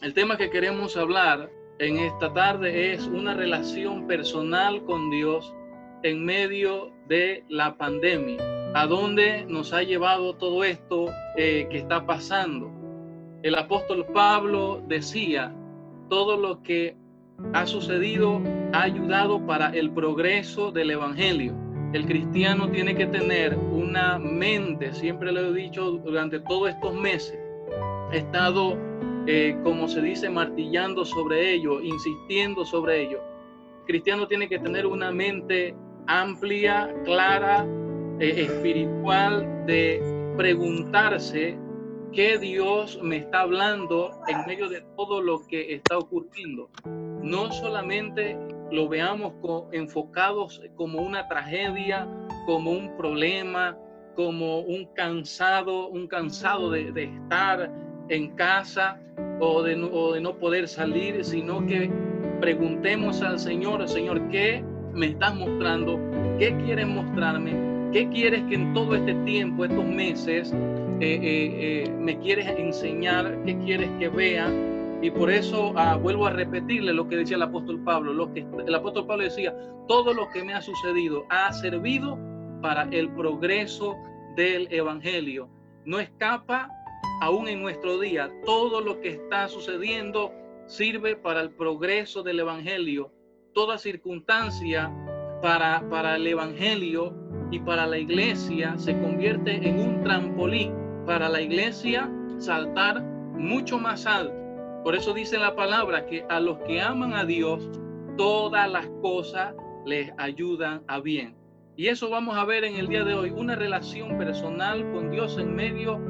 El tema que queremos hablar en esta tarde es una relación personal con Dios en medio de la pandemia. ¿A dónde nos ha llevado todo esto eh, que está pasando? El apóstol Pablo decía, todo lo que ha sucedido ha ayudado para el progreso del Evangelio. El cristiano tiene que tener una mente, siempre lo he dicho durante todos estos meses, he estado eh, como se dice, martillando sobre ello, insistiendo sobre ello. El cristiano tiene que tener una mente amplia, clara, eh, espiritual, de preguntarse qué Dios me está hablando en medio de todo lo que está ocurriendo. No solamente lo veamos enfocados como una tragedia, como un problema, como un cansado, un cansado de estar en casa o de, no, de no poder salir, sino que preguntemos al Señor, Señor, ¿qué me estás mostrando? ¿Qué quieres mostrarme? ¿Qué quieres que en todo este tiempo, estos meses, eh, eh, eh, me quieres enseñar? ¿Qué quieres que vea? Y por eso ah, vuelvo a repetirle lo que decía el apóstol Pablo. Lo que el apóstol Pablo decía, todo lo que me ha sucedido ha servido para el progreso del evangelio. No escapa aún en nuestro día, todo lo que está sucediendo sirve para el progreso del Evangelio. Toda circunstancia para, para el Evangelio y para la iglesia se convierte en un trampolín para la iglesia saltar mucho más alto. Por eso dice la palabra que a los que aman a Dios, todas las cosas les ayudan a bien. Y eso vamos a ver en el día de hoy, una relación personal con Dios en medio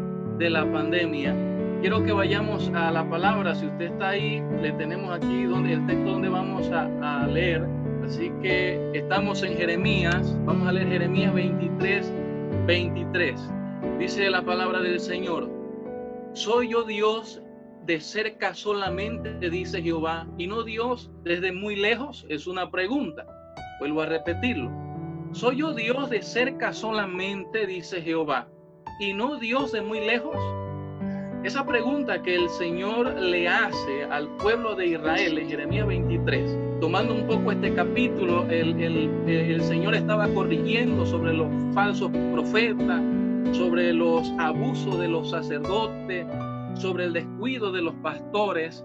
de la pandemia. Quiero que vayamos a la palabra. Si usted está ahí, le tenemos aquí donde, el texto donde vamos a, leer. Así que estamos en Jeremías. Vamos a leer Jeremías 23, 23. Dice la palabra del Señor. Soy yo Dios de cerca solamente, dice Jehová, y no Dios desde muy lejos. Es una pregunta. Vuelvo a repetirlo. Soy yo Dios de cerca solamente, dice Jehová y no Dios de muy lejos? Esa pregunta que el Señor le hace al pueblo de Israel en Jeremías 23, tomando un poco este capítulo, el, el, Señor estaba corrigiendo sobre los falsos profetas, sobre los abusos de los sacerdotes, sobre el descuido de los pastores,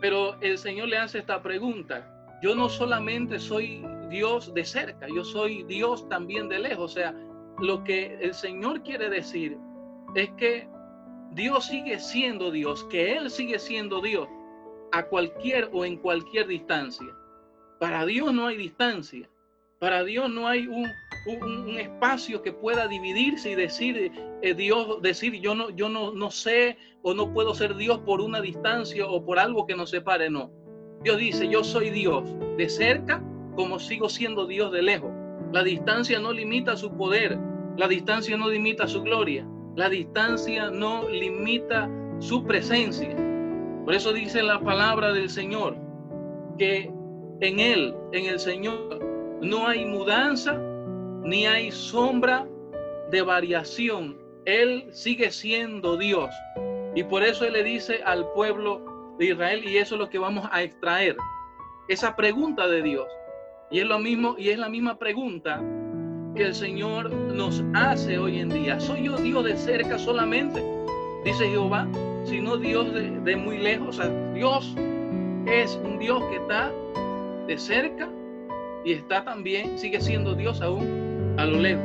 pero el Señor le hace esta pregunta. Yo no solamente soy Dios de cerca, yo soy Dios también de lejos. O sea, lo que el Señor quiere decir es que Dios sigue siendo Dios, que Él sigue siendo Dios a cualquier o en cualquier distancia. Para Dios no hay distancia. Para Dios no hay un, espacio que pueda dividirse y decir eh, Dios, decir yo no, yo no, no sé o no puedo ser Dios por una distancia o por algo que nos separe. No. Dios dice, yo soy Dios de cerca como sigo siendo Dios de lejos. La distancia no limita su poder, la distancia no limita su gloria, la distancia no limita su presencia. Por eso dice la palabra del Señor que en Él, en el Señor, no hay mudanza ni hay sombra de variación. Él sigue siendo Dios. Y por eso Él le dice al pueblo de Israel, y eso es lo que vamos a extraer, esa pregunta de Dios. Y es lo mismo, y es la misma pregunta que el Señor nos hace hoy en día. ¿Soy yo Dios de cerca solamente? Dice Jehová, sino Dios de, muy lejos. Dios es un Dios que está de cerca y está también, sigue siendo Dios aún a lo lejos.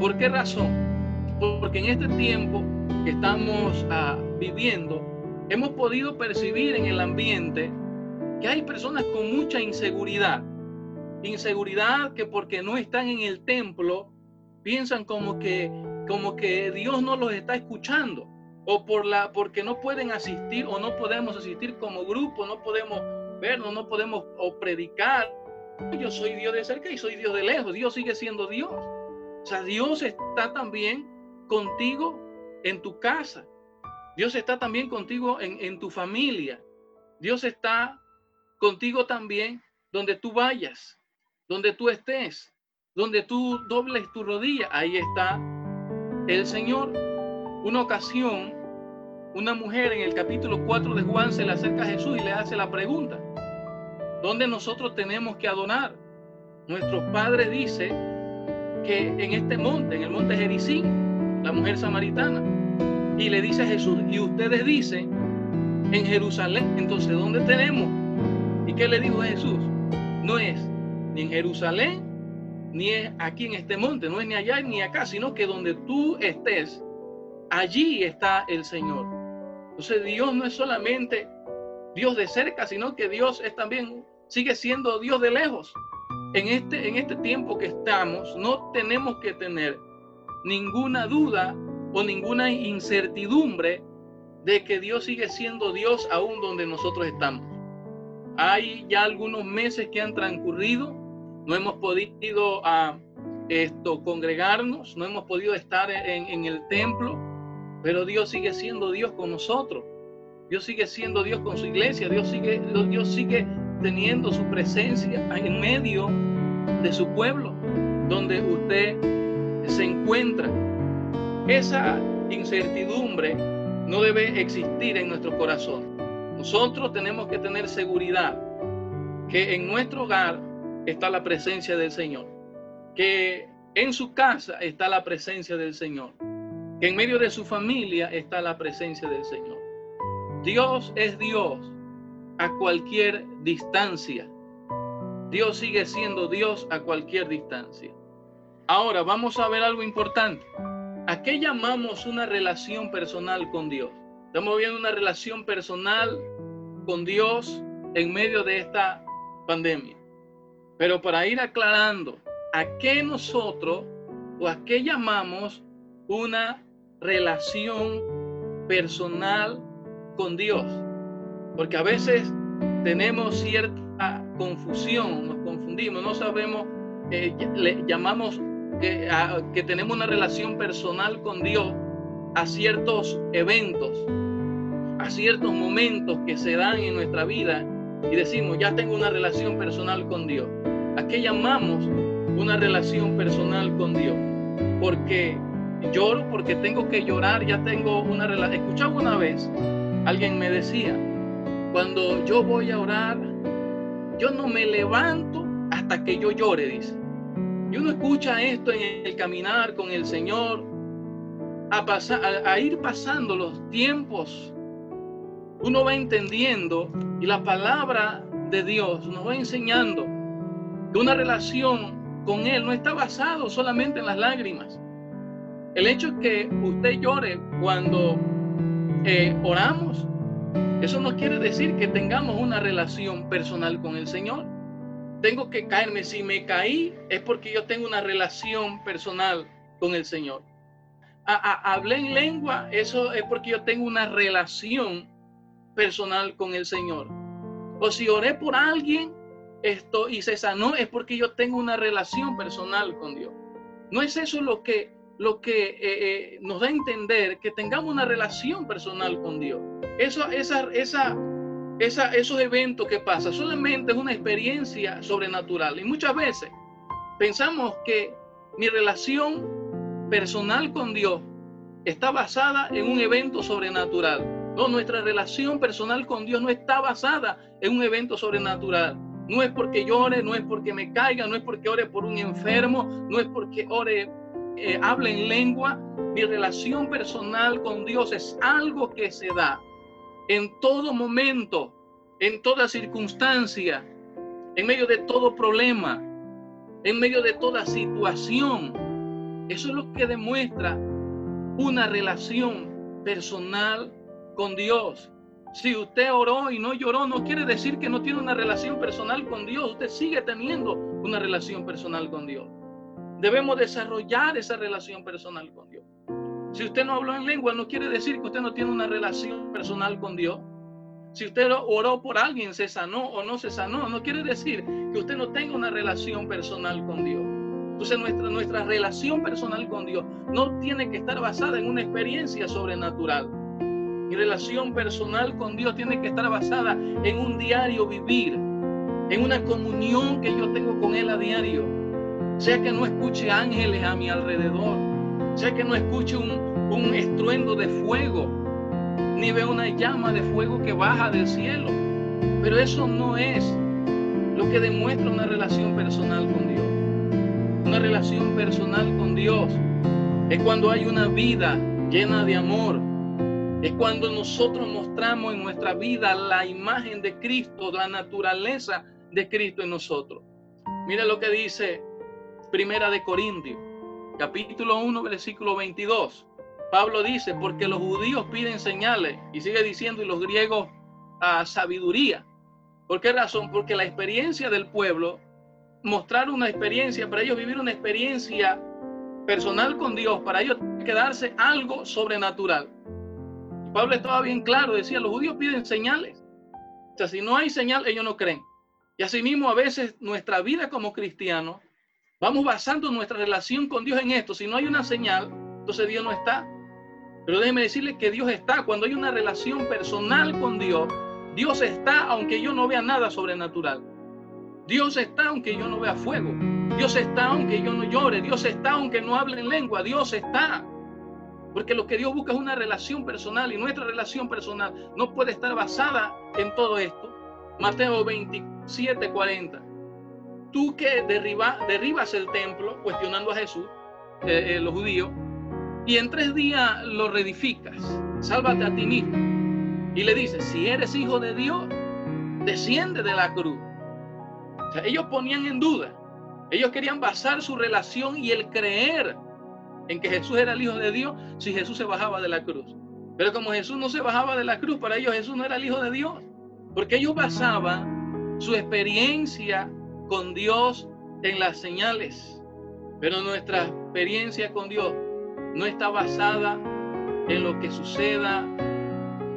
¿Por qué razón? Porque en este tiempo que estamos ah, viviendo, hemos podido percibir en el ambiente que hay personas con mucha inseguridad inseguridad que porque no están en el templo piensan como que como que Dios no los está escuchando o por la porque no pueden asistir o no podemos asistir como grupo, no podemos vernos, no podemos o predicar. Yo soy Dios de cerca y soy Dios de lejos. Dios sigue siendo Dios. O sea, Dios está también contigo en tu casa. Dios está también contigo en, en tu familia. Dios está contigo también donde tú vayas donde tú estés, donde tú dobles tu rodilla, ahí está el Señor. Una ocasión una mujer en el capítulo 4 de Juan se le acerca a Jesús y le hace la pregunta, ¿dónde nosotros tenemos que adorar? Nuestros padres dice que en este monte, en el monte Jericín, la mujer samaritana, y le dice a Jesús, y ustedes dicen en Jerusalén, entonces ¿dónde tenemos? ¿Y qué le dijo Jesús? No es ni en Jerusalén, ni aquí en este monte, no es ni allá ni acá, sino que donde tú estés, allí está el Señor. Entonces Dios no es solamente Dios de cerca, sino que Dios es también, sigue siendo Dios de lejos. En este, en este tiempo que estamos, no tenemos que tener ninguna duda o ninguna incertidumbre de que Dios sigue siendo Dios aún donde nosotros estamos. Hay ya algunos meses que han transcurrido, no hemos podido ah, esto congregarnos, no hemos podido estar en, en el templo, pero Dios sigue siendo Dios con nosotros. Dios sigue siendo Dios con su iglesia, Dios sigue, Dios sigue teniendo su presencia en medio de su pueblo, donde usted se encuentra. Esa incertidumbre no debe existir en nuestro corazón. Nosotros tenemos que tener seguridad que en nuestro hogar está la presencia del Señor, que en su casa está la presencia del Señor, que en medio de su familia está la presencia del Señor. Dios es Dios a cualquier distancia. Dios sigue siendo Dios a cualquier distancia. Ahora vamos a ver algo importante. ¿A qué llamamos una relación personal con Dios? Estamos viendo una relación personal con Dios en medio de esta pandemia. Pero para ir aclarando, ¿a qué nosotros o a qué llamamos una relación personal con Dios? Porque a veces tenemos cierta confusión, nos confundimos, no sabemos, eh, le llamamos que, tenemos una relación personal con Dios a ciertos eventos, a ciertos momentos que se dan en nuestra vida y decimos, ya tengo una relación personal con Dios. ¿A qué llamamos una relación personal con Dios? Porque lloro, porque tengo que llorar, ya tengo una relación. Escuchaba una vez, alguien me decía, cuando yo voy a orar, yo no me levanto hasta que yo llore, dice. Y uno escucha esto en el caminar con el Señor, a, pasar, a, ir pasando los tiempos. Uno va entendiendo y la palabra de Dios nos va enseñando que una relación con Él no está basado solamente en las lágrimas. El hecho que usted llore cuando eh, oramos, eso no quiere decir que tengamos una relación personal con el Señor tengo que caerme. Si me caí es porque yo tengo una relación personal con el Señor. hablé en lengua, eso es porque yo tengo una relación personal con el Señor. O si oré por alguien esto y se sanó es porque yo tengo una relación personal con Dios. No es eso lo que lo que eh, eh, nos da a entender que tengamos una relación personal con Dios. Eso, esa, esa esos eventos que pasan solamente es una experiencia sobrenatural. Y muchas veces pensamos que mi relación personal con Dios está basada en un evento sobrenatural. No, nuestra relación personal con Dios no está basada en un evento sobrenatural. No es porque llore, no es porque me caiga, no es porque ore por un enfermo, no es porque ore, eh, hable en lengua. Mi relación personal con Dios es algo que se da en todo momento, en toda circunstancia, en medio de todo problema, en medio de toda situación. Eso es lo que demuestra una relación personal con Dios. Si usted oró y no lloró, no quiere decir que no tiene una relación personal con Dios. Usted sigue teniendo una relación personal con Dios. Debemos desarrollar esa relación personal con Dios. Si usted no habló en lengua, no quiere decir que usted no tiene una relación personal con Dios. Si usted oró por alguien, se sanó o no se sanó, no quiere decir que usted no tenga una relación personal con Dios. Entonces nuestra, nuestra relación personal con Dios no tiene que estar basada en una experiencia sobrenatural. Mi relación personal con Dios tiene que estar basada en un diario vivir, en una comunión que yo tengo con Él a diario. Sea que no escuche ángeles a mi alrededor, sea que no escuche un, un estruendo de fuego, ni ve una llama de fuego que baja del cielo. Pero eso no es lo que demuestra una relación personal con Dios. Una relación personal con Dios es cuando hay una vida llena de amor. Es cuando nosotros mostramos en nuestra vida la imagen de Cristo, la naturaleza de Cristo en nosotros. Mira lo que dice Primera de Corintios, capítulo 1, versículo 22. Pablo dice, porque los judíos piden señales, y sigue diciendo, y los griegos a sabiduría. ¿Por qué razón? Porque la experiencia del pueblo, mostrar una experiencia, para ellos vivir una experiencia personal con Dios, para ellos quedarse algo sobrenatural. Pablo estaba bien claro, decía, los judíos piden señales. O sea, si no hay señal, ellos no creen. Y asimismo, a veces nuestra vida como cristianos, vamos basando nuestra relación con Dios en esto. Si no hay una señal, entonces Dios no está. Pero déjeme decirle que Dios está. Cuando hay una relación personal con Dios, Dios está aunque yo no vea nada sobrenatural. Dios está aunque yo no vea fuego. Dios está aunque yo no llore. Dios está aunque no hable en lengua. Dios está. Porque lo que Dios busca es una relación personal y nuestra relación personal no puede estar basada en todo esto. Mateo 27, 40. Tú que derriba, derribas el templo, cuestionando a Jesús, eh, eh, los judíos, y en tres días lo reedificas, sálvate a ti mismo. Y le dices, si eres hijo de Dios, desciende de la cruz. O sea, ellos ponían en duda, ellos querían basar su relación y el creer en que Jesús era el Hijo de Dios si Jesús se bajaba de la cruz. Pero como Jesús no se bajaba de la cruz, para ellos Jesús no era el Hijo de Dios. Porque ellos basaban su experiencia con Dios en las señales. Pero nuestra experiencia con Dios no está basada en lo que suceda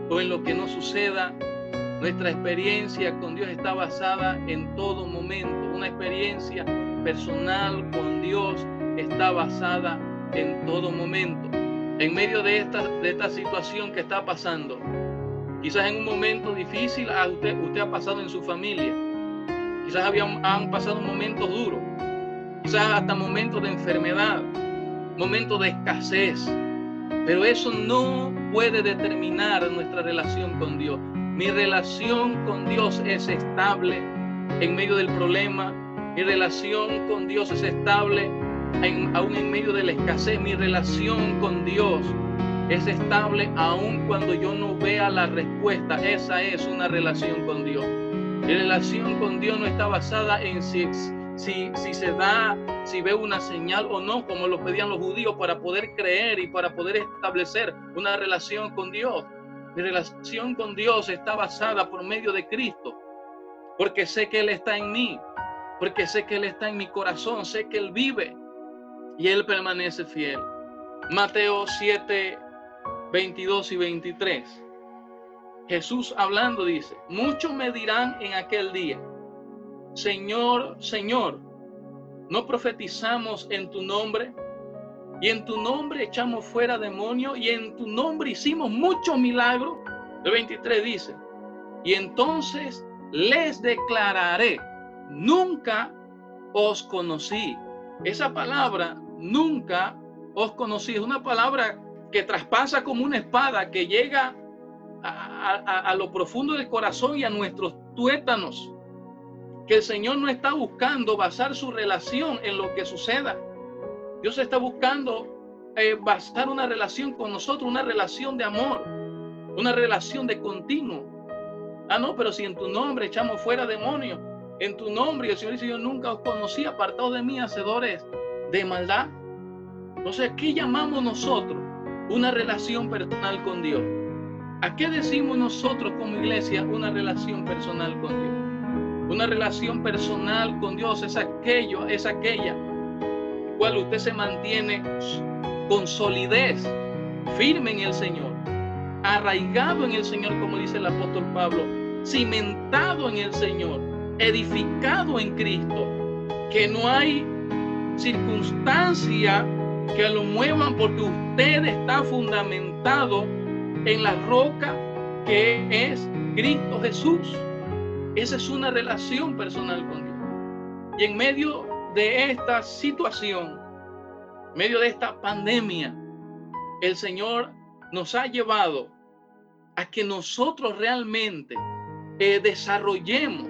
o en lo que no suceda. Nuestra experiencia con Dios está basada en todo momento. Una experiencia personal con Dios está basada en todo momento. En medio de esta, de esta situación que está pasando, quizás en un momento difícil a usted, usted ha pasado en su familia, quizás habían, han pasado momentos duros, quizás hasta momentos de enfermedad, momentos de escasez, pero eso no puede determinar nuestra relación con Dios. Mi relación con Dios es estable en medio del problema, mi relación con Dios es estable aún en medio de la escasez, mi relación con Dios es estable aún cuando yo no vea la respuesta. Esa es una relación con Dios. Mi relación con Dios no está basada en si, si, si se da, si veo una señal o no, como lo pedían los judíos para poder creer y para poder establecer una relación con Dios. Mi relación con Dios está basada por medio de Cristo, porque sé que Él está en mí, porque sé que Él está en mi corazón, sé que Él vive y Él permanece fiel. Mateo 7, 22 y 23. Jesús hablando dice, muchos me dirán en aquel día, Señor, Señor, ¿no profetizamos en tu nombre? Y en tu nombre echamos fuera demonios y en tu nombre hicimos muchos milagros. El 23 dice, y entonces les declararé, nunca os conocí. Esa palabra nunca os conocí. Es una palabra que traspasa como una espada, que llega a, lo profundo del corazón y a nuestros tuétanos. Que el Señor no está buscando basar su relación en lo que suceda. Dios está buscando eh, basar una relación con nosotros, una relación de amor, una relación de continuo. Ah, no, pero si en tu nombre echamos fuera demonios, en tu nombre, el Señor dice, yo nunca os conocí, apartados de mí, hacedores de maldad. Entonces, ¿qué llamamos nosotros? Una relación personal con Dios. ¿A qué decimos nosotros como iglesia una relación personal con Dios? Una relación personal con Dios es aquello, es aquella cual usted se mantiene con solidez, firme en el Señor, arraigado en el Señor, como dice el apóstol Pablo, cimentado en el Señor, edificado en Cristo, que no hay circunstancia que lo muevan porque usted está fundamentado en la roca que es Cristo Jesús. Esa es una relación personal con Dios. Y en medio de esta situación, en medio de esta pandemia, el Señor nos ha llevado a que nosotros realmente eh, desarrollemos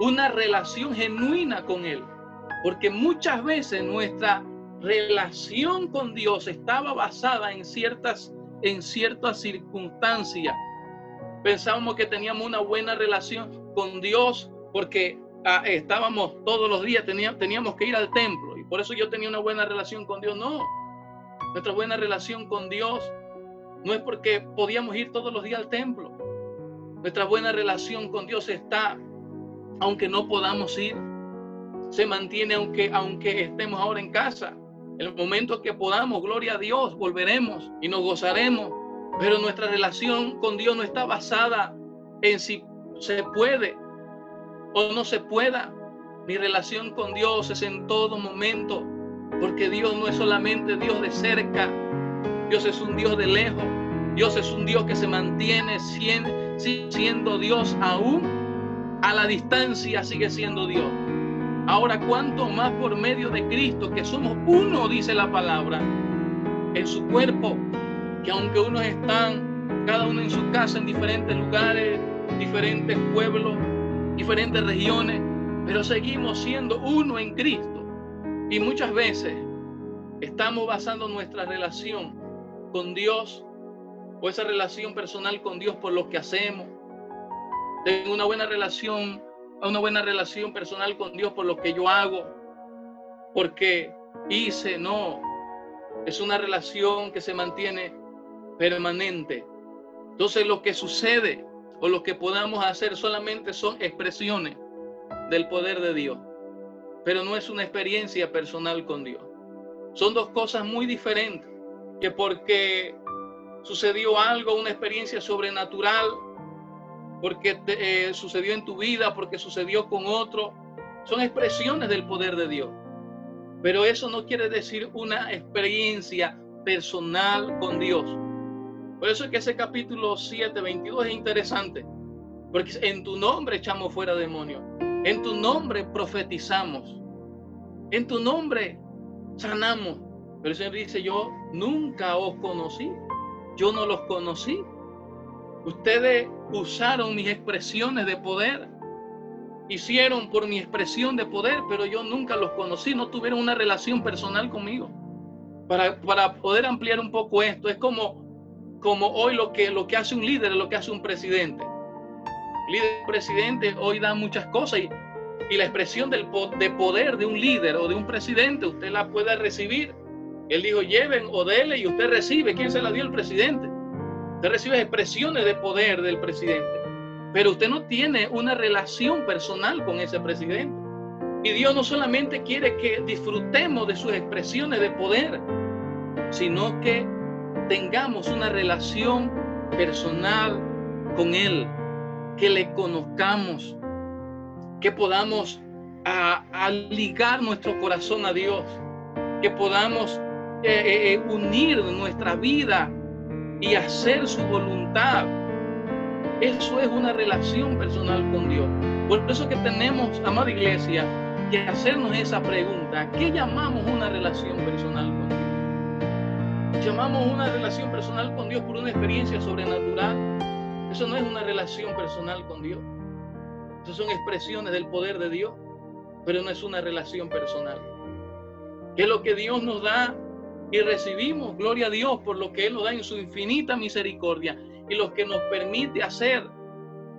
una relación genuina con Él. Porque muchas veces nuestra relación con Dios estaba basada en ciertas, en ciertas circunstancias. Pensábamos que teníamos una buena relación con Dios porque ah, estábamos todos los días, teníamos, teníamos que ir al templo y por eso yo tenía una buena relación con Dios. No, nuestra buena relación con Dios no es porque podíamos ir todos los días al templo. Nuestra buena relación con Dios está, aunque no podamos ir, se mantiene aunque, aunque estemos ahora en casa. El momento que podamos, gloria a Dios, volveremos y nos gozaremos. Pero nuestra relación con Dios no está basada en si se puede o no se pueda. Mi relación con Dios es en todo momento, porque Dios no es solamente Dios de cerca, Dios es un Dios de lejos, Dios es un Dios que se mantiene siendo Dios aún a la distancia, sigue siendo Dios. Ahora, cuánto más por medio de Cristo, que somos uno, dice la palabra, en su cuerpo, que aunque unos están, cada uno en su casa, en diferentes lugares, diferentes pueblos, diferentes regiones, pero seguimos siendo uno en Cristo. Y muchas veces estamos basando nuestra relación con Dios o esa relación personal con Dios por lo que hacemos. Tengo una buena relación una buena relación personal con Dios por lo que yo hago, porque hice, no. Es una relación que se mantiene permanente. Entonces lo que sucede o lo que podamos hacer solamente son expresiones del poder de Dios, pero no es una experiencia personal con Dios. Son dos cosas muy diferentes, que porque sucedió algo, una experiencia sobrenatural, porque eh, sucedió en tu vida, porque sucedió con otro. Son expresiones del poder de Dios. Pero eso no quiere decir una experiencia personal con Dios. Por eso es que ese capítulo 7, 22 es interesante. Porque en tu nombre echamos fuera demonios. En tu nombre profetizamos. En tu nombre sanamos. Pero el Señor dice, yo nunca os conocí. Yo no los conocí. Ustedes usaron mis expresiones de poder, hicieron por mi expresión de poder, pero yo nunca los conocí, no tuvieron una relación personal conmigo. Para, para poder ampliar un poco esto, es como, como hoy lo que, lo que hace un líder, lo que hace un presidente. Líder presidente hoy da muchas cosas y, y la expresión del, de poder de un líder o de un presidente, usted la puede recibir. Él dijo, lleven o dele y usted recibe. ¿Quién se la dio el presidente? Usted recibe expresiones de poder del presidente, pero usted no tiene una relación personal con ese presidente. Y Dios no solamente quiere que disfrutemos de sus expresiones de poder, sino que tengamos una relación personal con Él, que le conozcamos, que podamos a, ligar nuestro corazón a Dios, que podamos eh, eh, eh, unir nuestra vida y hacer su voluntad. Eso es una relación personal con Dios. Por eso que tenemos, amada iglesia, que hacernos esa pregunta. ¿Qué llamamos una relación personal con Dios? Llamamos una relación personal con Dios por una experiencia sobrenatural. Eso no es una relación personal con Dios. Eso son expresiones del poder de Dios, pero no es una relación personal. ¿Qué es lo que Dios nos da y recibimos, gloria a Dios, por lo que Él nos da en su infinita misericordia y lo que nos permite hacer.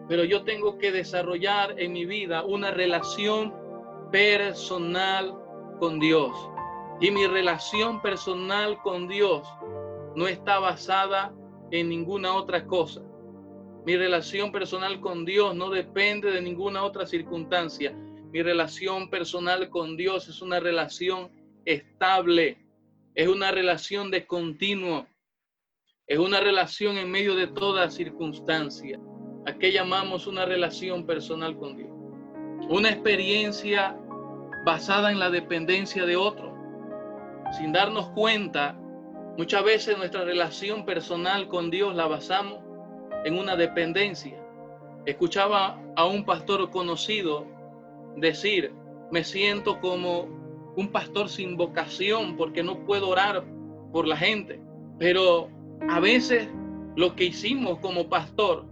Pero yo tengo que desarrollar en mi vida una relación personal con Dios. Y mi relación personal con Dios no está basada en ninguna otra cosa. Mi relación personal con Dios no depende de ninguna otra circunstancia. Mi relación personal con Dios es una relación estable es una relación de continuo, es una relación en medio de toda circunstancia. ¿A qué llamamos una relación personal con Dios? Una experiencia basada en la dependencia de otro. Sin darnos cuenta, muchas veces nuestra relación personal con Dios la basamos en una dependencia. Escuchaba a un pastor conocido decir, me siento como un pastor sin vocación porque no puedo orar por la gente. Pero a veces lo que hicimos como pastor,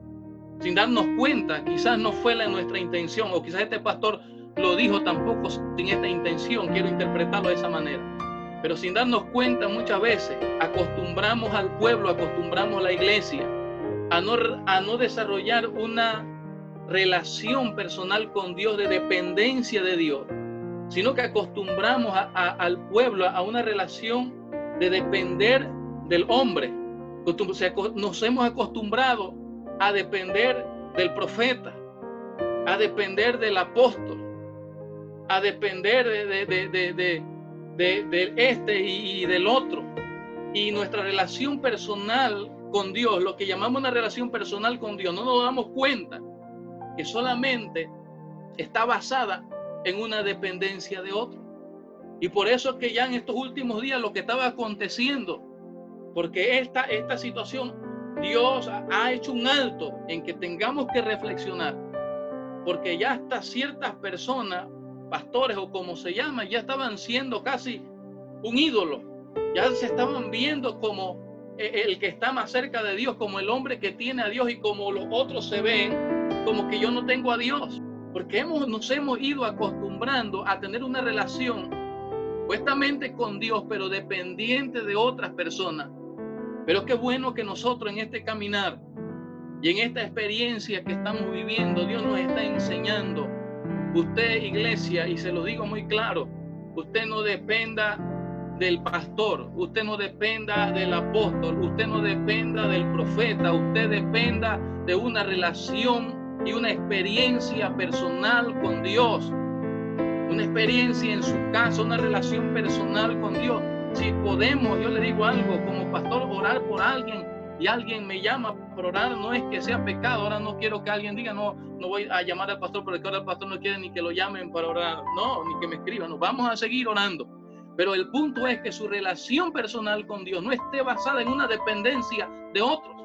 sin darnos cuenta, quizás no fue la nuestra intención, o quizás este pastor lo dijo tampoco sin esta intención, quiero interpretarlo de esa manera. Pero sin darnos cuenta muchas veces acostumbramos al pueblo, acostumbramos a la iglesia a no, a no desarrollar una relación personal con Dios de dependencia de Dios, sino que acostumbramos al pueblo a una relación de depender del hombre. Nos hemos acostumbrado a depender del profeta, a depender del apóstol, a depender de, este y, del otro. Y nuestra relación personal con Dios, lo que llamamos una relación personal con Dios, no nos damos cuenta que solamente está basada en una dependencia de otro. Y por eso que ya en estos últimos días lo que estaba aconteciendo, porque esta, esta situación, Dios ha hecho un alto en que tengamos que reflexionar, porque ya hasta ciertas personas, pastores o como se llama, ya estaban siendo casi un ídolo, ya se estaban viendo como eh, el que está más cerca de Dios, como el hombre que tiene a Dios y como los otros se ven, como que yo no tengo a Dios, porque hemos, nos hemos ido acostumbrando a tener una relación supuestamente con Dios, pero dependiente de otras personas. Pero qué bueno que nosotros en este caminar y en esta experiencia que estamos viviendo, Dios nos está enseñando. Usted, iglesia, y se lo digo muy claro, usted no dependa del pastor, usted no dependa del apóstol, usted no dependa del profeta, usted dependa de una relación y una experiencia personal con Dios. Una experiencia en su casa, una relación personal con Dios. Si podemos, yo le digo algo, como pastor, orar por alguien y alguien me llama por orar, no es que sea pecado. Ahora no quiero que alguien diga, no, no voy a llamar al pastor porque ahora el pastor no quiere ni que lo llamen para orar. No, ni que me escriban. No, vamos a seguir orando. Pero el punto es que su relación personal con Dios no esté basada en una dependencia de otros,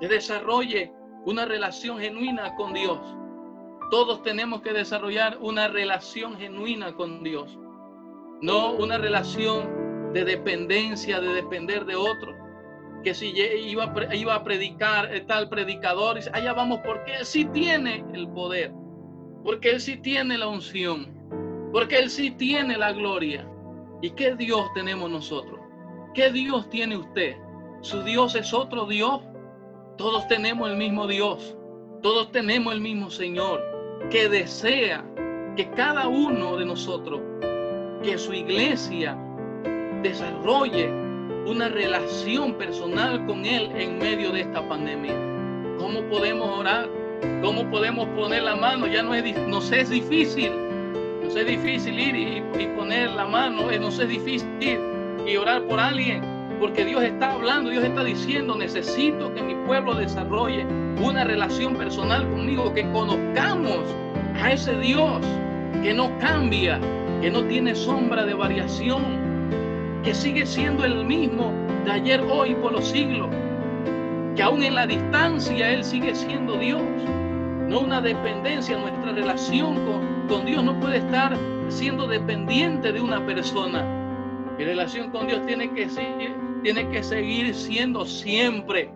que desarrolle una relación genuina con Dios. Todos tenemos que desarrollar una relación genuina con Dios, no una relación de dependencia, de depender de otro. Que si iba, iba a predicar tal predicador, dice, allá vamos porque él sí tiene el poder, porque él sí tiene la unción, porque él sí tiene la gloria. ¿Y qué Dios tenemos nosotros? ¿Qué Dios tiene usted? ¿Su Dios es otro Dios? Todos tenemos el mismo Dios, todos tenemos el mismo Señor, que desea que cada uno de nosotros, que su iglesia desarrolle una relación personal con Él en medio de esta pandemia. ¿Cómo podemos orar? ¿Cómo podemos poner la mano? Ya no es, es difícil. No es difícil ir y, poner la mano. Eh, no es difícil ir y orar por alguien porque Dios está hablando, Dios está diciendo, necesito que mi pueblo desarrolle una relación personal conmigo, que conozcamos a ese Dios que no cambia, que no tiene sombra de variación, que sigue siendo el mismo de ayer, hoy, por los siglos, que aún en la distancia Él sigue siendo Dios, no una dependencia, nuestra relación con, con Dios no puede estar siendo dependiente de una persona. Mi relación con Dios tiene que ser tiene que seguir siendo siempre.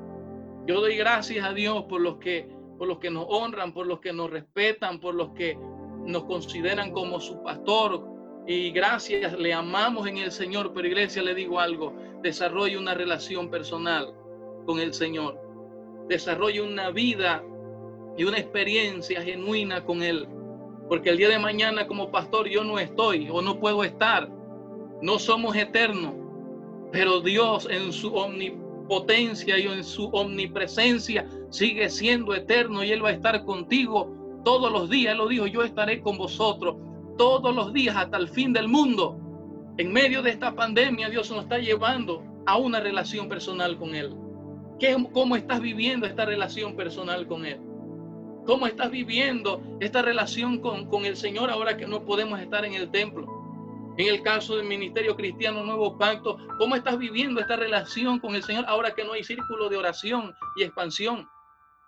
Yo doy gracias a Dios por los que por los que nos honran, por los que nos respetan, por los que nos consideran como su pastor. Y gracias, le amamos en el Señor, pero iglesia le digo algo, desarrolle una relación personal con el Señor. Desarrolle una vida y una experiencia genuina con Él. Porque el día de mañana como pastor yo no estoy o no puedo estar. No somos eternos. Pero Dios en su omnipotencia y en su omnipresencia sigue siendo eterno y Él va a estar contigo todos los días. Lo dijo, yo estaré con vosotros todos los días hasta el fin del mundo. En medio de esta pandemia, Dios nos está llevando a una relación personal con Él. ¿Qué, ¿Cómo estás viviendo esta relación personal con Él? ¿Cómo estás viviendo esta relación con, con el Señor ahora que no podemos estar en el templo? En el caso del Ministerio Cristiano Nuevo Pacto, ¿cómo estás viviendo esta relación con el Señor ahora que no hay círculo de oración y expansión?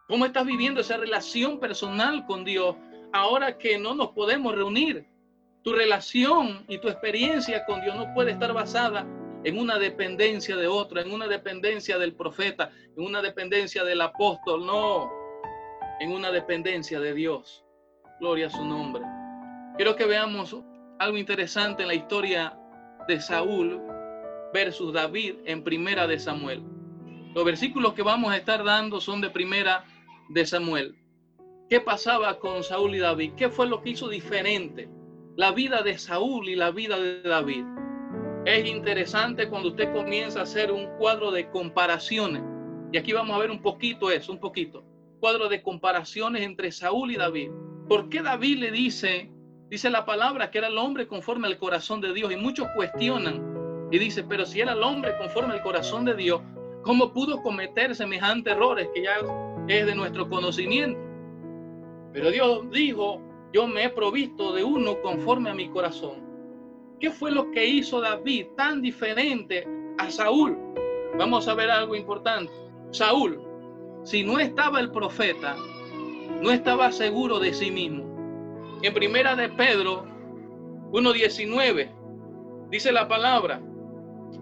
¿Cómo estás viviendo esa relación personal con Dios ahora que no nos podemos reunir? Tu relación y tu experiencia con Dios no puede estar basada en una dependencia de otro, en una dependencia del profeta, en una dependencia del apóstol, no, en una dependencia de Dios. Gloria a su nombre. Quiero que veamos algo interesante en la historia de Saúl versus David en Primera de Samuel. Los versículos que vamos a estar dando son de Primera de Samuel. ¿Qué pasaba con Saúl y David? ¿Qué fue lo que hizo diferente la vida de Saúl y la vida de David? Es interesante cuando usted comienza a hacer un cuadro de comparaciones. Y aquí vamos a ver un poquito eso, un poquito. Cuadro de comparaciones entre Saúl y David. ¿Por qué David le dice, dice la palabra que era el hombre conforme al corazón de Dios? Y muchos cuestionan y dice, pero si era el hombre conforme al corazón de Dios, ¿cómo pudo cometer semejantes errores que ya es de nuestro conocimiento? Pero Dios dijo, yo me he provisto de uno conforme a mi corazón. ¿Qué fue lo que hizo David tan diferente a Saúl? Vamos a ver algo importante. Saúl, si no estaba el profeta, no estaba seguro de sí mismo. En primera de Pedro 1.19 dice la palabra,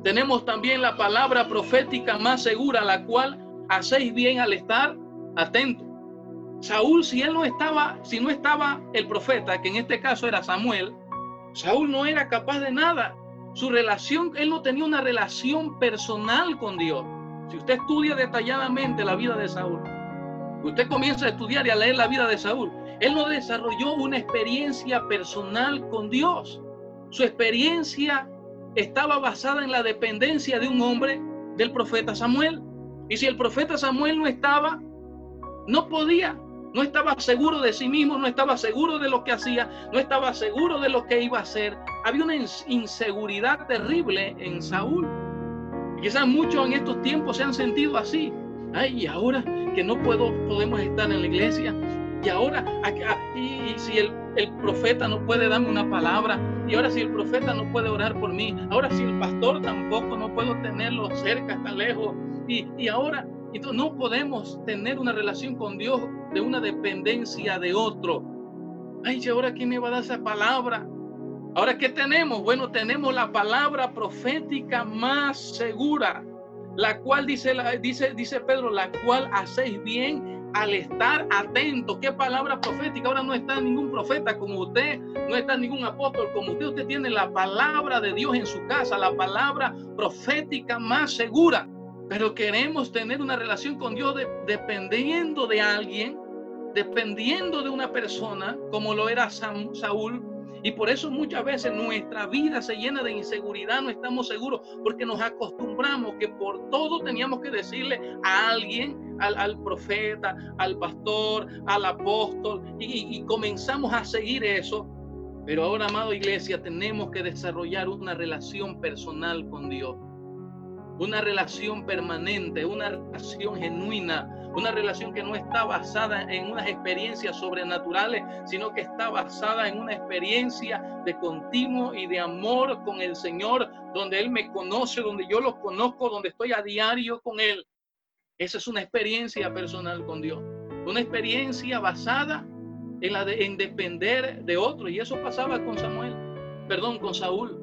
tenemos también la palabra profética más segura, la cual hacéis bien al estar atentos. Saúl, si él no estaba, si no estaba el profeta, que en este caso era Samuel, Saúl no era capaz de nada. Su relación, él no tenía una relación personal con Dios. Si usted estudia detalladamente la vida de Saúl, usted comienza a estudiar y a leer la vida de Saúl, él no desarrolló una experiencia personal con Dios. Su experiencia estaba basada en la dependencia de un hombre del profeta Samuel. Y si el profeta Samuel no estaba, no podía no estaba seguro de sí mismo, no estaba seguro de lo que hacía, no estaba seguro de lo que iba a hacer. Había una inseguridad terrible en Saúl. Quizás muchos en estos tiempos se han sentido así. Ay, y ahora que no puedo, podemos estar en la iglesia. Y ahora, y, si el, el profeta no puede darme una palabra, y ahora si el profeta no puede orar por mí, ahora si el pastor tampoco no puedo tenerlo cerca, tan lejos, y, y ahora entonces no podemos tener una relación con Dios de una dependencia de otro. Ay, ¿y ahora quién me va a dar esa palabra? Ahora, ¿qué tenemos? Bueno, tenemos la palabra profética más segura, la cual dice, dice, dice Pedro, la cual hacéis bien al estar atento. ¿Qué palabra profética? Ahora no está ningún profeta como usted, no está ningún apóstol como usted. Usted tiene la palabra de Dios en su casa, la palabra profética más segura pero queremos tener una relación con Dios dependiendo de alguien, dependiendo de una persona, como lo era Saúl. Y por eso muchas veces nuestra vida se llena de inseguridad, no estamos seguros, porque nos acostumbramos que por todo teníamos que decirle a alguien, al, profeta, al pastor, al apóstol, y comenzamos a seguir eso. Pero ahora, amado iglesia, tenemos que desarrollar una relación personal con Dios una relación permanente, una relación genuina, una relación que no está basada en unas experiencias sobrenaturales, sino que está basada en una experiencia de continuo y de amor con el Señor, donde Él me conoce, donde yo lo conozco, donde estoy a diario con Él. Esa es una experiencia personal con Dios, una experiencia basada en la de, en depender de otro. Y eso pasaba con Samuel, perdón, con Saúl.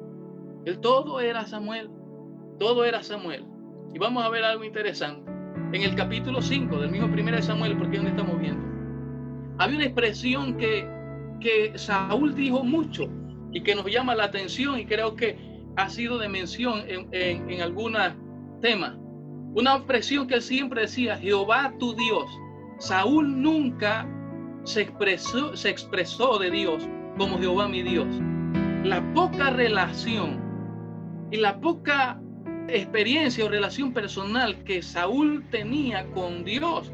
El todo era Samuel. Todo era Samuel. Y vamos a ver algo interesante. En el capítulo 5 del mismo primero de Samuel, porque es donde estamos viendo, había una expresión que, que Saúl dijo mucho y que nos llama la atención y creo que ha sido de mención en, en, en algunos temas. Una expresión que siempre decía, Jehová tu Dios. Saúl nunca se expresó, se expresó de Dios como Jehová mi Dios. La poca relación y la poca experiencia o relación personal que Saúl tenía con Dios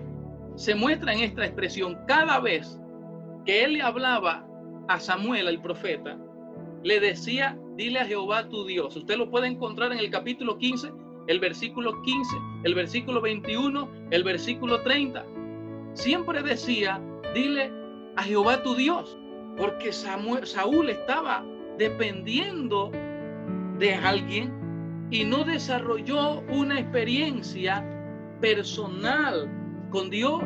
se muestra en esta expresión. Cada vez que él le hablaba a Samuel, el profeta, le decía, dile a Jehová tu Dios. Usted lo puede encontrar en el capítulo 15, el versículo 15, el versículo 21, el versículo 30. Siempre decía, dile a Jehová tu Dios, porque Saúl estaba dependiendo de alguien y no desarrolló una experiencia personal con Dios.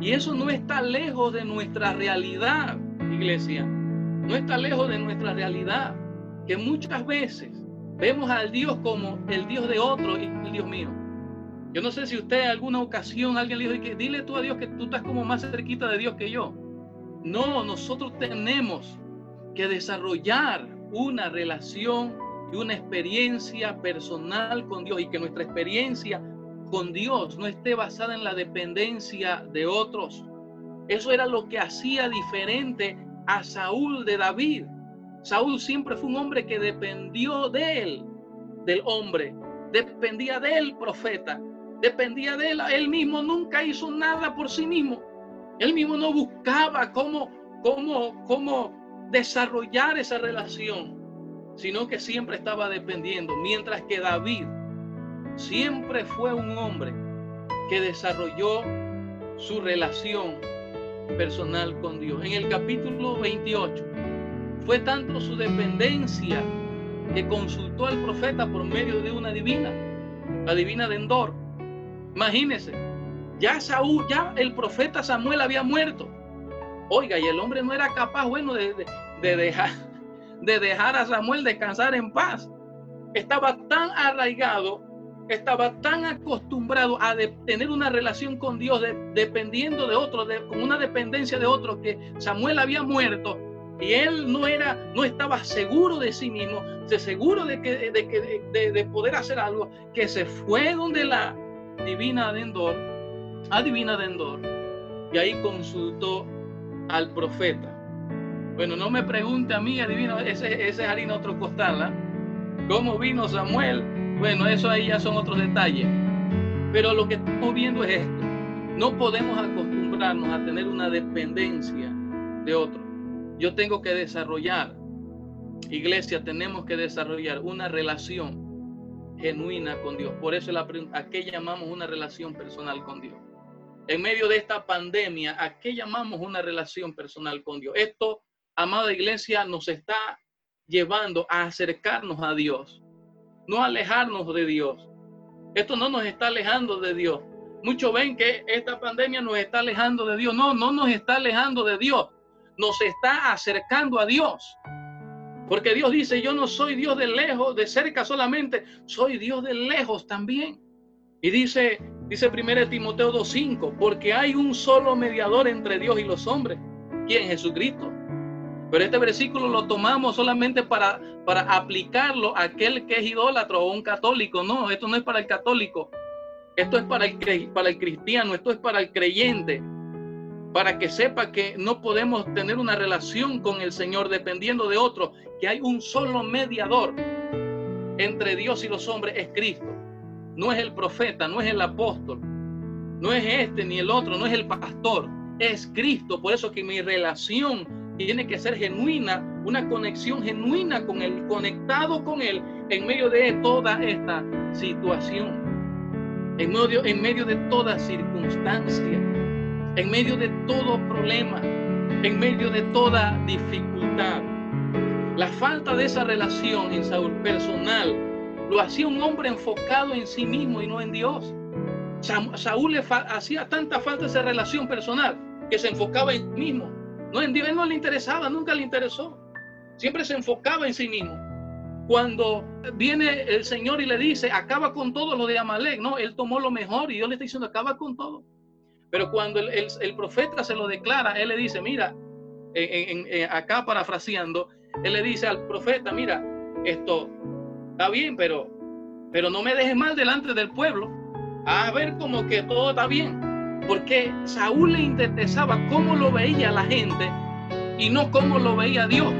Y eso no está lejos de nuestra realidad, iglesia. No está lejos de nuestra realidad. Que muchas veces Vemos al Dios como el Dios de otro y el Dios mío. Yo no sé si usted en alguna ocasión alguien le dijo, dile tú a Dios que tú estás como más cerquita de Dios que yo. No, nosotros tenemos que desarrollar una relación y una experiencia personal con Dios y que nuestra experiencia con Dios no esté basada en la dependencia de otros. Eso era lo que hacía diferente a Saúl de David. Saúl siempre fue un hombre que dependió de él, del hombre, dependía del profeta, dependía de él. Él mismo nunca hizo nada por sí mismo. Él mismo no buscaba cómo, cómo, cómo desarrollar esa relación, sino que siempre estaba dependiendo. Mientras que David siempre fue un hombre que desarrolló su relación personal con Dios. En el capítulo 28 fue tanto su dependencia que consultó al profeta por medio de una divina, la divina de Endor. Imagínense, ya Saúl, ya el profeta Samuel había muerto. Oiga, y el hombre no era capaz, bueno, de, de dejar, de dejar a Samuel descansar en paz. Estaba tan arraigado estaba tan acostumbrado a tener una relación con Dios dependiendo de otro, de, con una dependencia de otro, que Samuel había muerto y él no era, no estaba seguro de sí mismo, de seguro de que, de, de, poder hacer algo, que se fue donde la divina de Endor, a divina de Endor, y ahí consultó al profeta. Bueno, no me pregunte a mí, adivino, ese, ese es harina otro costal, ¿ah? ¿Cómo vino Samuel? Bueno, eso ahí ya son otros detalles. Pero lo que estamos viendo es esto. No podemos acostumbrarnos a tener una dependencia de otro. Yo tengo que desarrollar, iglesia, tenemos que desarrollar una relación genuina con Dios. Por eso la, a llamamos una relación personal con Dios. En medio de esta pandemia, ¿a qué llamamos una relación personal con Dios? Esto, amada iglesia, nos está llevando a acercarnos a Dios no alejarnos de Dios. Esto no nos está alejando de Dios. Muchos ven que esta pandemia nos está alejando de Dios. No, no nos está alejando de Dios. Nos está acercando a Dios. Porque Dios dice, yo no soy Dios de lejos, de cerca solamente, soy Dios de lejos también. Y dice, dice 1 Timoteo 2.5, porque hay un solo mediador entre Dios y los hombres, quien Jesucristo, pero este versículo lo tomamos solamente para, para aplicarlo a aquel que es idólatra o un católico. No, esto no es para el católico. Esto es para el, para el cristiano, esto es para el creyente. Para que sepa que no podemos tener una relación con el Señor dependiendo de otro, que hay un solo mediador entre Dios y los hombres, es Cristo. No es el profeta, no es el apóstol, no es este ni el otro, no es el pastor, es Cristo. Por eso que mi relación tiene que ser genuina, una conexión genuina con Él, conectado con Él en medio de toda esta situación, en medio, en medio de toda circunstancia, en medio de todo problema, en medio de toda dificultad. La falta de esa relación en Saúl personal lo hacía un hombre enfocado en sí mismo y no en Dios. Saúl le hacía tanta falta esa relación personal que se enfocaba en sí mismo no, en Dios no le interesaba, nunca le interesó. Siempre se enfocaba en sí mismo. Cuando viene el Señor y le dice, acaba con todo lo de Amalek, no, él tomó lo mejor y Dios le está diciendo, acaba con todo. Pero cuando el, profeta se lo declara, él le dice, mira, acá parafraseando, él le dice al profeta, mira, esto está bien, pero, pero no me dejes mal delante del pueblo. A ver como que todo está bien. Porque Saúl le interesaba cómo lo veía la gente y no cómo lo veía Dios.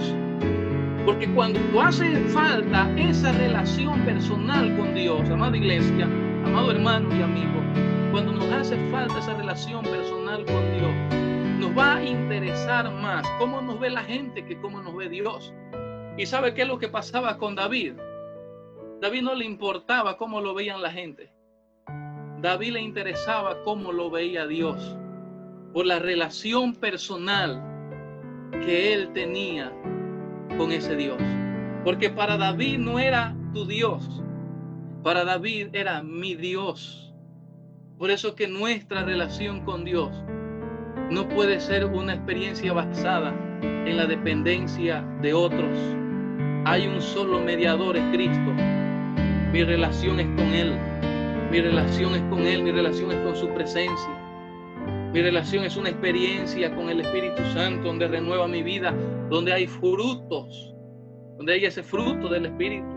Porque cuando hace falta esa relación personal con Dios, amada iglesia, amado hermano y amigo, cuando nos hace falta esa relación personal con Dios, nos va a interesar más cómo nos ve la gente que cómo nos ve Dios. ¿Y sabe qué es lo que pasaba con David? David no le importaba cómo lo veían la gente. David le interesaba cómo lo veía Dios, por la relación personal que él tenía con ese Dios. Porque para David no era tu Dios, para David era mi Dios. Por eso que nuestra relación con Dios no puede ser una experiencia basada en la dependencia de otros, hay un solo mediador, es Cristo. Mi relación es con Él. Mi relación es con Él. Mi relación es con su presencia. Mi relación es una experiencia con el Espíritu Santo donde renueva mi vida, donde hay frutos, donde hay ese fruto del Espíritu,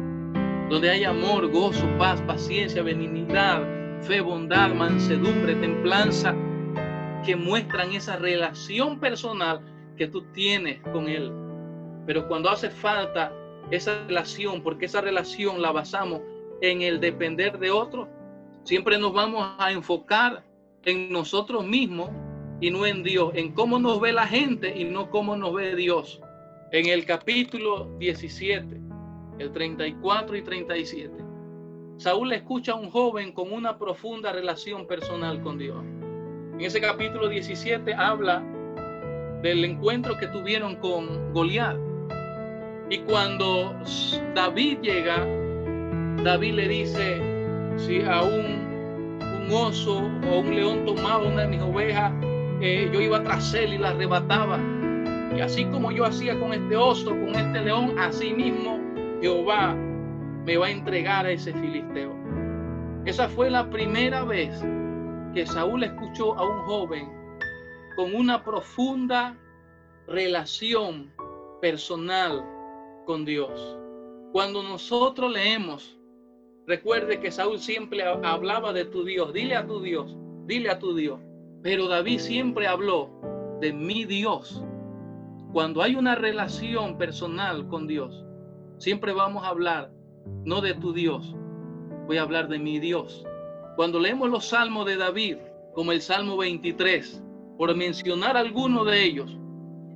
donde hay amor, gozo, paz, paciencia, benignidad, fe, bondad, mansedumbre, templanza, que muestran esa relación personal que tú tienes con Él. Pero cuando hace falta esa relación, porque esa relación la basamos en el depender de otros, siempre nos vamos a enfocar en nosotros mismos y no en Dios, en cómo nos ve la gente y no cómo nos ve Dios. En el capítulo 17, el 34 y 37, Saúl escucha a un joven con una profunda relación personal con Dios. En ese capítulo 17 habla del encuentro que tuvieron con Goliat. Y cuando David llega, David le dice, si a un, un oso o un león tomaba una de mis ovejas, eh, yo iba tras él y la arrebataba. Y así como yo hacía con este oso, con este león, así mismo Jehová me va a entregar a ese filisteo. Esa fue la primera vez que Saúl escuchó a un joven con una profunda relación personal con Dios. Cuando nosotros leemos, recuerde que Saúl siempre hablaba de tu Dios, dile a tu Dios, dile a tu Dios. Pero David siempre habló de mi Dios. Cuando hay una relación personal con Dios, siempre vamos a hablar no de tu Dios, voy a hablar de mi Dios. Cuando leemos los salmos de David, como el Salmo 23, por mencionar alguno de ellos,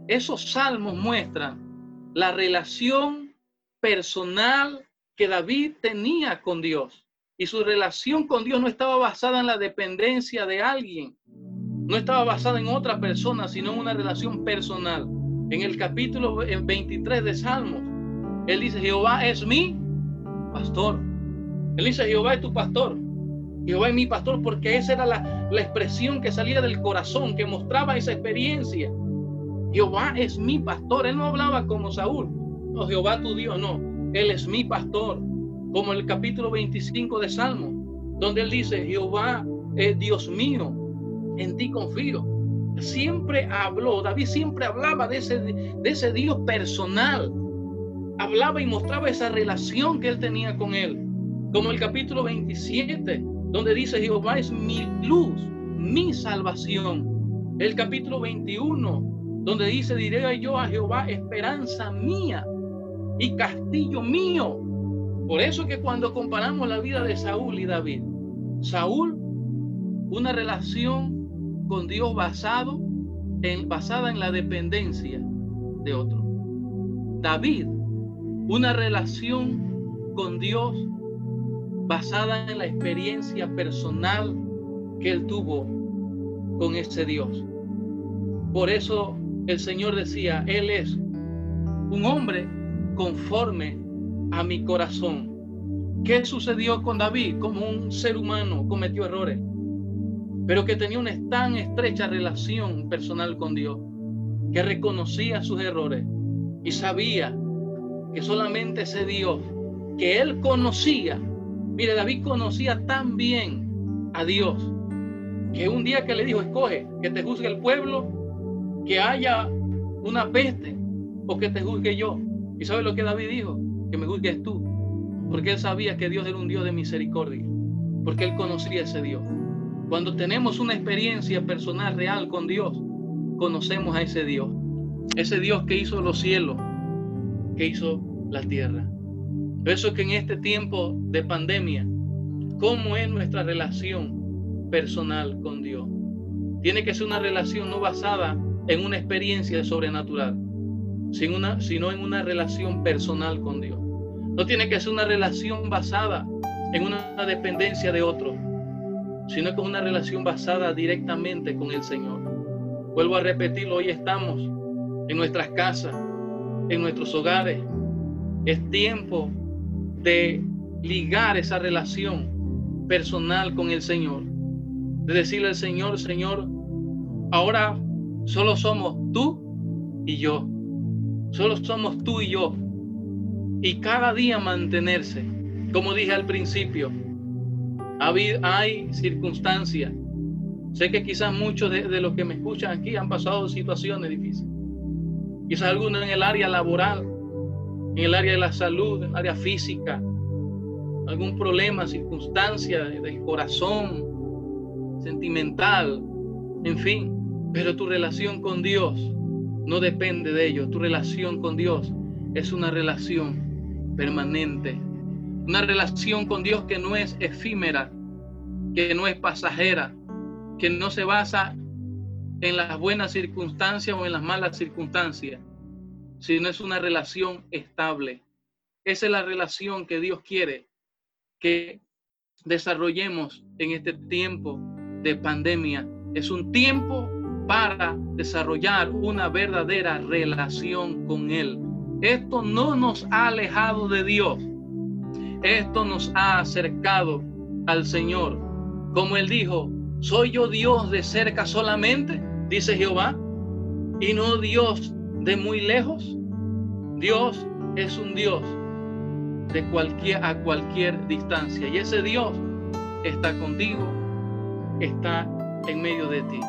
esos salmos muestran la relación personal que David tenía con Dios. Y su relación con Dios no estaba basada en la dependencia de alguien, no estaba basada en otra persona, sino en una relación personal. En el capítulo 23 de Salmos, él dice, Jehová es mi pastor. Él dice, Jehová es tu pastor. Jehová es mi pastor porque esa era la, la expresión que salía del corazón, que mostraba esa experiencia. Jehová es mi pastor. Él no hablaba como Saúl. No, Jehová tu Dios, no. Él es mi pastor. Como el capítulo 25 de Salmo, donde él dice, Jehová es Dios mío, en ti confío. Siempre habló, David siempre hablaba de ese, de ese Dios personal. Hablaba y mostraba esa relación que él tenía con él. Como el capítulo 27, donde dice Jehová es mi luz, mi salvación. El capítulo 21, donde dice diré yo a Jehová esperanza mía y castillo mío. Por eso que cuando comparamos la vida de Saúl y David, Saúl, una relación con Dios basado en, basada en la dependencia de otro. David, una relación con Dios basada en la experiencia personal que él tuvo con ese Dios. Por eso el Señor decía, Él es un hombre conforme a mi corazón. ¿Qué sucedió con David? Como un ser humano cometió errores, pero que tenía una tan estrecha relación personal con Dios, que reconocía sus errores y sabía que solamente ese Dios que él conocía Mire, David conocía tan bien a Dios que un día que le dijo, escoge que te juzgue el pueblo, que haya una peste o que te juzgue yo. ¿Y sabe lo que David dijo? Que me juzgues tú. Porque él sabía que Dios era un Dios de misericordia. Porque él conocía ese Dios. Cuando tenemos una experiencia personal real con Dios, conocemos a ese Dios. Ese Dios que hizo los cielos, que hizo la tierra. Por eso es que en este tiempo de pandemia, ¿cómo es nuestra relación personal con Dios? Tiene que ser una relación no basada en una experiencia sobrenatural, sino en una relación personal con Dios. No tiene que ser una relación basada en una dependencia de otro, sino que es una relación basada directamente con el Señor. Vuelvo a repetirlo, hoy estamos en nuestras casas, en nuestros hogares. Es tiempo de ligar esa relación personal con el Señor. De decirle al Señor, Señor, ahora solo somos tú y yo. Solo somos tú y yo. y cada día mantenerse. Como dije al principio, hay circunstancias. Sé que quizás muchos de, los que me escuchan aquí han pasado situaciones difíciles. Quizás algunos en el área laboral, en el área de la salud, en el área física, algún problema, circunstancia del corazón, sentimental, en fin. Pero tu relación con Dios no depende de ello. Tu relación con Dios es una relación permanente. Una relación con Dios que no es efímera, que no es pasajera, que no se basa en las buenas circunstancias o en las malas circunstancias, sino es una relación estable. Esa es la relación que Dios quiere que desarrollemos en este tiempo de pandemia. Es un tiempo para desarrollar una verdadera relación con Él. Esto no nos ha alejado de Dios. Esto nos ha acercado al Señor. Como Él dijo, ¿soy yo Dios de cerca solamente? Dice Jehová. Y no Dios de muy lejos. Dios es un Dios de cualquier a cualquier distancia y ese Dios está contigo, está en medio de ti.